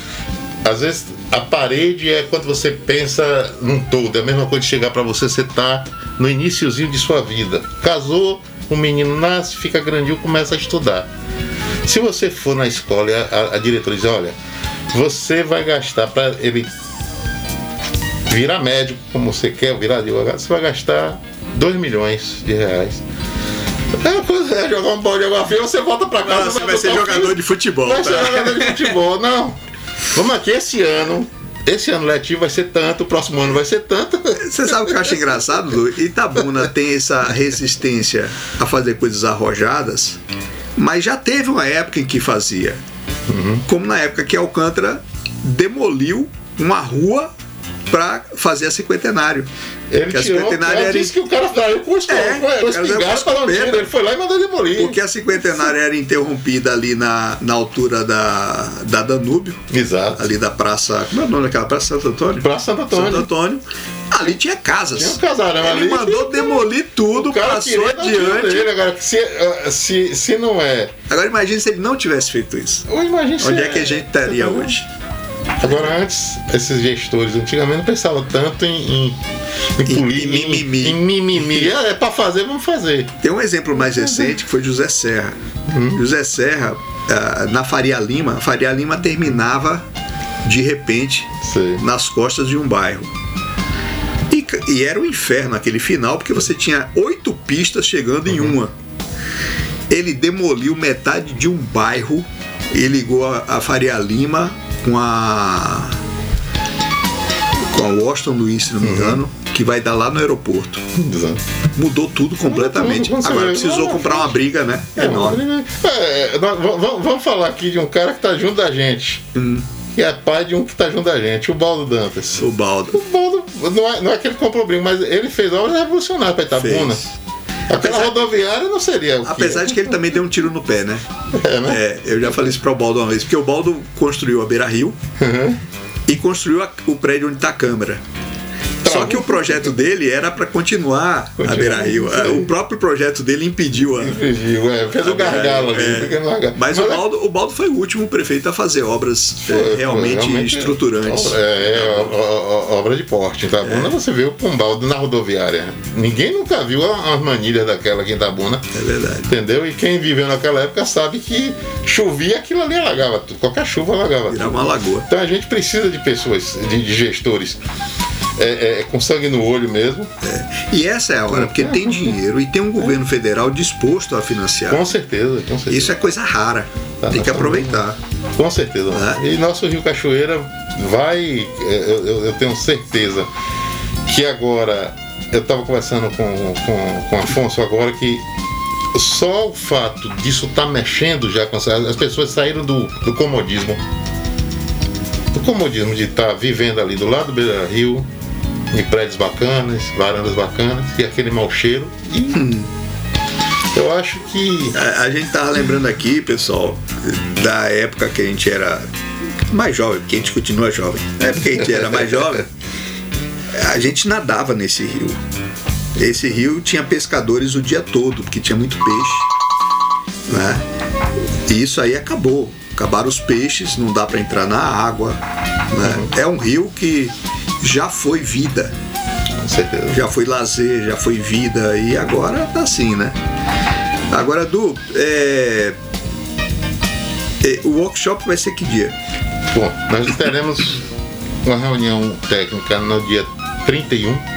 às vezes a parede é quando você pensa num todo, é a mesma coisa de chegar para você, você tá no iníciozinho de sua vida. Casou, o menino nasce, fica grandinho, começa a estudar. Se você for na escola e a, a, diretora diz, olha, você vai gastar para ele virar médico, como você quer, virar advogado, você vai gastar 2 milhões de reais. É, é jogar um bola de água fria, você volta pra casa.
Não, você vai, vai ser jogador de futebol.
Vai tá? ser jogador de futebol, não. Vamos aqui esse ano. Esse ano letivo vai ser tanto, o próximo ano vai ser tanto.
Você sabe o que eu acho engraçado, Lu? Itabuna tem essa resistência a fazer coisas arrojadas, mas já teve uma época em que fazia. Uhum. Como na época que Alcântara demoliu uma rua para fazer a cinquentenário.
Ele que tirou, a cinquentenária era... disse que o cara saiu com os é, para Ele foi lá e mandou demolir.
Porque a cinquentenária era interrompida ali na, na altura da, da Danúbio.
Exato.
Ali da praça. Como é o nome daquela praça? Santo Antônio?
Praça Santo Antônio.
Santo Antônio. Ali tinha casas.
Tinha um casarão
Ele
ali.
mandou demolir tudo, passou adiante. Dele.
Agora, se, uh, se, se não é.
Agora imagine se ele não tivesse feito isso. Onde é que a gente estaria hoje?
Agora, antes, esses gestores antigamente não pensavam tanto em, em, em política, em, mimimi. Em, mimimi. É, é para fazer, vamos fazer.
Tem um exemplo mais recente que foi José Serra. Hum. José Serra, ah, na Faria Lima, Faria Lima terminava de repente Sei. nas costas de um bairro. E, era um inferno aquele final, porque você tinha oito pistas chegando uhum. em uma. Ele demoliu metade de um bairro e ligou a, a Faria Lima com a com a Washington Luiz, se não me uhum. engano, uhum. que vai dar lá no aeroporto. Exato. Mudou tudo completamente. Tudo, Agora precisou comprar uma briga, né? É, enorme.
É, vamos falar aqui de um cara que está junto da gente. Hum. Que é pai de um que está junto da gente, o Baldo Dantas.
O Baldo.
O Baldo não é, não é que ele comprou brinco, mas ele fez obras revolucionárias para Itabuna. Fez. Aquela Apesar... rodoviária não seria o
Apesar de que ele também deu um tiro no pé, né? [laughs] É, né? É, eu já falei isso para o Baldo uma vez, porque o Baldo construiu a Beira Rio uhum. e construiu a, o prédio onde está a Câmara. Só que o projeto dele era para continuar Continua, a Beira Rio. O próprio projeto dele impediu a.
Impediu, é. Fez o gargalo ali. É.
Mas, Mas o, Baldo, o Baldo foi o último prefeito a fazer obras foi, é, realmente, realmente, estruturantes.
É, é obra de porte. Itabuna é. você com o Baldo na rodoviária. Ninguém nunca viu as manilhas daquela aqui em Itabuna.
É verdade.
Entendeu? E quem viveu naquela época sabe que chovia, aquilo ali alagava tudo. Qualquer chuva alagava
Virava tudo. uma lagoa.
Então a gente precisa de pessoas, de, de gestores é, é, é, com sangue no olho mesmo.
É. E essa é a hora, porque tem dinheiro e tem um governo federal disposto a financiar.
Com certeza, com certeza.
Isso é coisa rara. Tá, tem que aproveitar.
Com certeza. É. E nosso Rio Cachoeira vai, é, eu, eu, eu tenho certeza que agora, eu estava conversando com, com, com Afonso agora que só o fato disso estar tá mexendo já com as pessoas saíram do, do comodismo do comodismo de estar tá vivendo ali do lado do Beira Rio, em prédios bacanas, varandas bacanas, e aquele mau cheiro. E eu acho que.
A, a gente tava lembrando aqui, pessoal, da época que a gente era mais jovem, porque a gente continua jovem. Na época que a gente era mais jovem, a gente nadava nesse rio. Esse rio tinha pescadores o dia todo, porque tinha muito peixe. Né? E isso aí acabou. Acabaram os peixes, não dá para entrar na água. Né? É um rio que já foi vida.
Com certeza.
Já foi lazer, já foi vida e agora tá assim, né? Agora, Du, é... É, o workshop vai ser que dia?
Bom, nós teremos uma reunião técnica no dia 31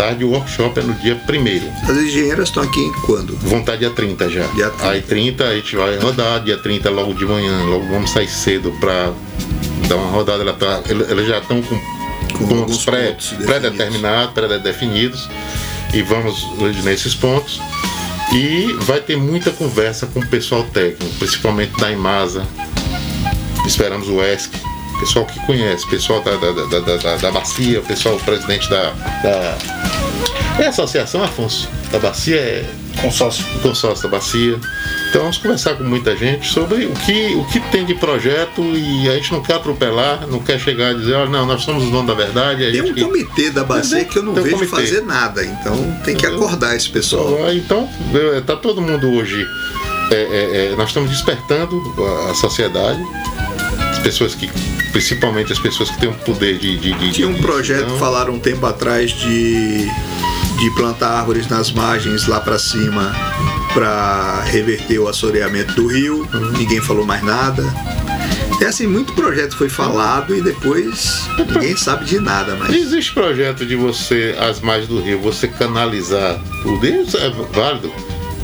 tarde, o workshop é no dia 1
As engenheiras estão aqui em quando?
Vão estar dia 30 já. Dia 30. Aí 30 a gente vai rodar, dia 30 logo de manhã, logo vamos sair cedo para dar uma rodada. Ela tá, eles já estão com pontos pré-determinados, pré pré-definidos, e vamos nesses pontos. E vai ter muita conversa com o pessoal técnico, principalmente da Imasa. Esperamos o ESC, pessoal que conhece, pessoal da, da, da, da, da bacia, o pessoal presidente da, da. É a associação, Afonso? Da bacia é.
Consórcio.
Consórcio da bacia. Então vamos conversar com muita gente sobre o que, o que tem de projeto e a gente não quer atropelar, não quer chegar e dizer, olha, não, nós somos os donos da verdade.
tem um
que...
comitê da bacia que eu não tem vejo um fazer nada, então tem que acordar esse pessoal.
Então, está todo mundo hoje. É, é, é, nós estamos despertando a, a sociedade, as pessoas que principalmente as pessoas que têm o poder de. de, de
Tinha um
de
projeto que falaram um tempo atrás de, de plantar árvores nas margens lá para cima para reverter o assoreamento do rio. Ninguém falou mais nada. É assim, muito projeto foi falado e depois ninguém sabe de nada mais.
Existe projeto de você, as margens do rio, você canalizar tudo. Isso é válido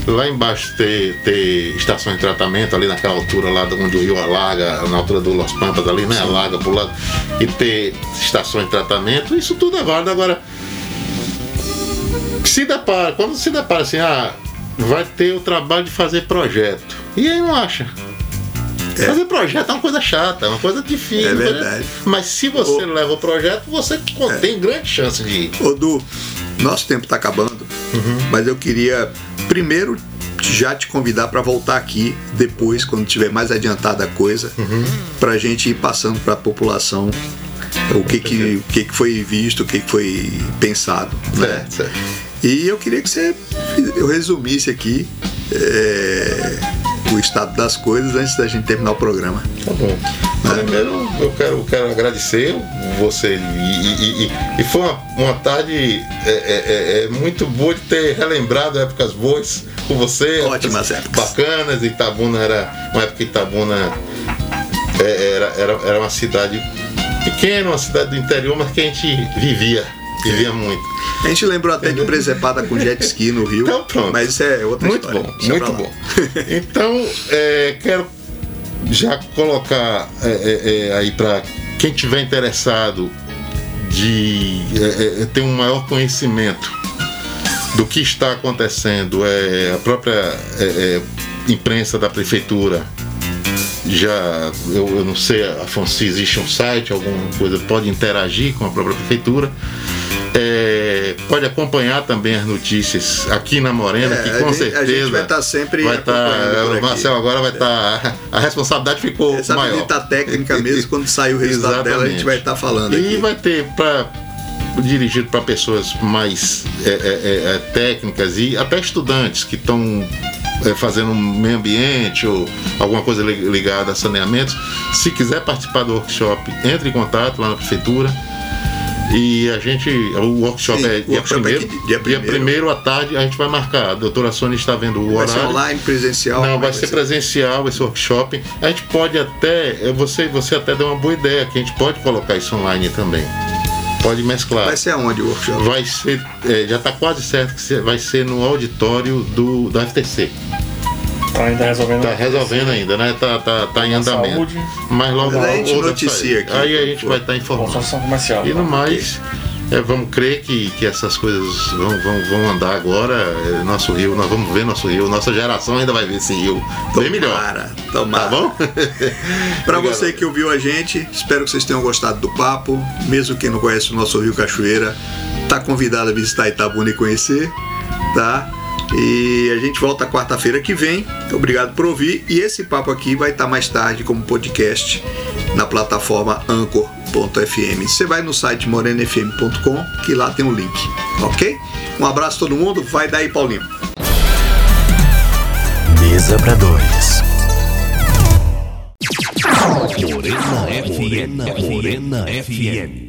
lá embaixo ter, ter estação de tratamento, ali naquela altura lá onde o rio alaga, na altura do Los Pampas ali, né? Alaga pro lado, e ter estação de tratamento, isso tudo é válido. Agora, se depara, quando se depara assim, ah, vai ter o trabalho de fazer projeto. E aí não acha. É. Fazer projeto é uma coisa chata, é uma coisa difícil. É
né? verdade.
Mas se você o... leva o projeto, você é. tem grande chance de ir.
Ô, Du, nosso tempo está acabando, uhum. mas eu queria primeiro já te convidar para voltar aqui depois, quando tiver mais adiantada a coisa, uhum. para a gente ir passando para a população o que que, o que que foi visto, o que que foi pensado. Né? Certo, certo. E eu queria que você eu resumisse aqui é, o estado das coisas antes da gente terminar o programa.
Tá bom. Né? Primeiro eu quero, eu quero agradecer você e, e, e, e foi uma, uma tarde é, é, é, é muito boa de ter relembrado épocas boas com você.
Ótimas épocas.
Bacanas. Itabuna era uma época que Itabuna é, era, era, era uma cidade pequena, uma cidade do interior, mas que a gente vivia Vivia muito.
A gente lembrou até de presepada com jet ski no Rio. Então, pronto. Mas isso é outra
muito
história.
Bom, muito bom. Então, é, quero já colocar é, é, é aí para quem tiver interessado de é, é, ter um maior conhecimento do que está acontecendo, é, a própria imprensa da prefeitura já eu, eu, não sei Afonso se existe um site alguma coisa pode interagir com a própria prefeitura É, pode acompanhar também as notícias aqui na Morena,
É,
que
a
com
gente- a
certeza
gente vai estar sempre
vai tá. Marcel agora vai estar a responsabilidade ficou
Essa
maior.
visita técnica mesmo, quando sair o resultado dela, a gente
Exatamente.
vai estar falando
E
aqui.
vai ter para dirigido para pessoas mais é, é, é, é, técnicas e até estudantes que estão fazendo meio ambiente ou alguma coisa li- ligada a saneamentos. Se quiser participar do workshop, entre em contato lá na prefeitura. E a gente, o workshop
Sim,
é dia
workshop é
primeiro,
que- dia
dia
primeiro.
à tarde a gente vai marcar. A doutora Sônia está vendo o
Vai ser
horário.
online, presencial?
Não,
é
vai
que
ser presencial esse workshop. A gente pode até, você, você até deu uma boa ideia, que a gente pode colocar isso online também. Pode mesclar.
Vai ser aonde o workshop?
Vai ser, eh, já está quase certo que vai ser no auditório do, da FTC.
Tá ainda resolvendo.
Tá resolvendo ainda, né? Tá, tá, tá em andamento.
Saúde.
Mas logo
Mas a gente noticia aqui,
Aí a gente vai estar informando.
Consultação comercial.
E no mais, é, vamos crer que, que essas coisas vão, vão, vão andar agora. é, nosso rio, nós vamos ver nosso rio. Nossa geração ainda vai ver esse rio bem melhor.
Tomara.
Tá bom? [laughs]
Para você que ouviu a gente, espero que vocês tenham gostado do papo. Mesmo quem não conhece o nosso Rio Cachoeira, tá convidado a visitar Itabuna e conhecer, tá? E a gente volta quarta-feira que vem. Obrigado por ouvir. E esse papo aqui vai estar mais tarde como podcast na plataforma anchor.fm. Você vai no site morenafm.com que lá tem o link, ok? Um abraço a todo mundo. Vai daí, Paulinho.
Mesa para dois.
Morena FM. Morena FM.